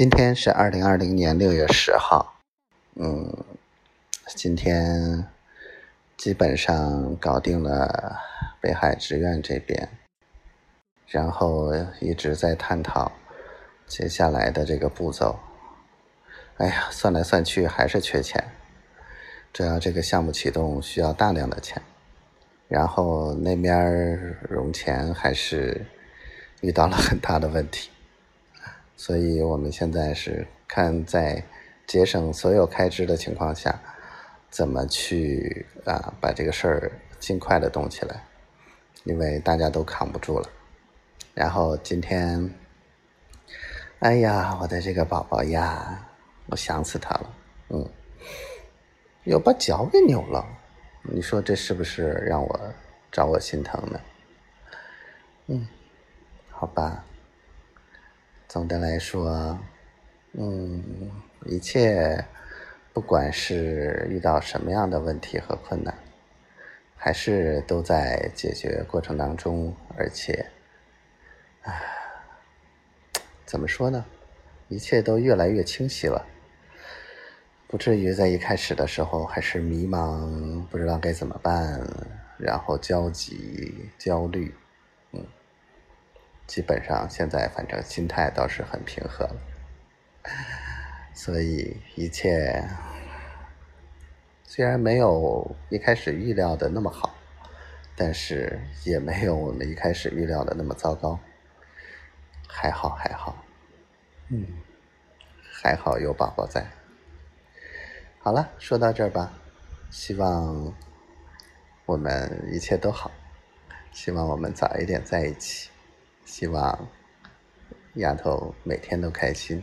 今天是二零二零年六月十号，嗯，今天基本上搞定了北海职院这边，然后一直在探讨接下来的这个步骤。哎呀，算来算去还是缺钱，主要这个项目启动需要大量的钱，然后那边融钱还是遇到了很大的问题。所以我们现在是看在节省所有开支的情况下，怎么去啊把这个事儿尽快的动起来，因为大家都扛不住了。然后今天，哎呀，我的这个宝宝呀，我想死他了，嗯，又把脚给扭了，你说这是不是让我找我心疼呢？嗯，好吧。总的来说，嗯，一切不管是遇到什么样的问题和困难，还是都在解决过程当中，而且，唉，怎么说呢？一切都越来越清晰了，不至于在一开始的时候还是迷茫，不知道该怎么办，然后焦急、焦虑。基本上现在反正心态倒是很平和了，所以一切虽然没有一开始预料的那么好，但是也没有我们一开始预料的那么糟糕，还好还好，嗯，还好有宝宝在。好了，说到这儿吧，希望我们一切都好，希望我们早一点在一起。希望丫头每天都开心。